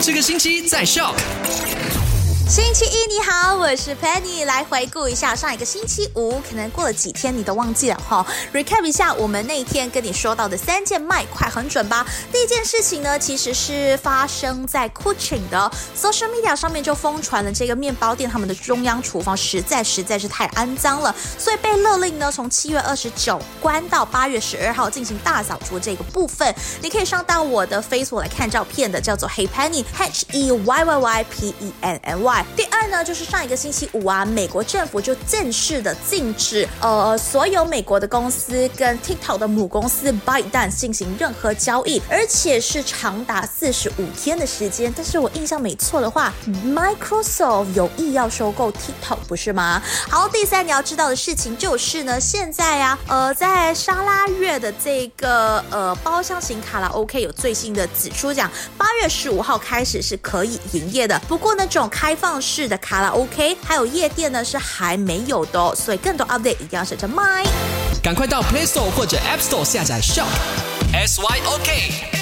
这个星期在校。星期一你好，我是 Penny，来回顾一下上一个星期五，可能过了几天你都忘记了哈。Recap 一下我们那天跟你说到的三件卖快很准吧？第一件事情呢，其实是发生在 Kuching 的 social media 上面就疯传了这个面包店他们的中央厨房实在实在是太肮脏了，所以被勒令呢从七月二十九关到八月十二号进行大扫除这个部分。你可以上到我的 Facebook 来看照片的，叫做 Hey Penny H E Y Y Y P E N N Y。第二呢，就是上一个星期五啊，美国政府就正式的禁止呃所有美国的公司跟 TikTok 的母公司 ByteDance 进行任何交易，而且是长达四十五天的时间。但是我印象没错的话，Microsoft 有意要收购 TikTok，不是吗？好，第三你要知道的事情就是呢，现在啊，呃，在沙拉月的这个呃包厢型卡拉 OK 有最新的指出，讲八月十五号开始是可以营业的，不过呢，这种开放。上市的卡拉 OK，还有夜店呢，是还没有的哦，所以更多 update 一定要选择 My，赶快到 Play Store 或者 App Store 下载 Shop S Y O K。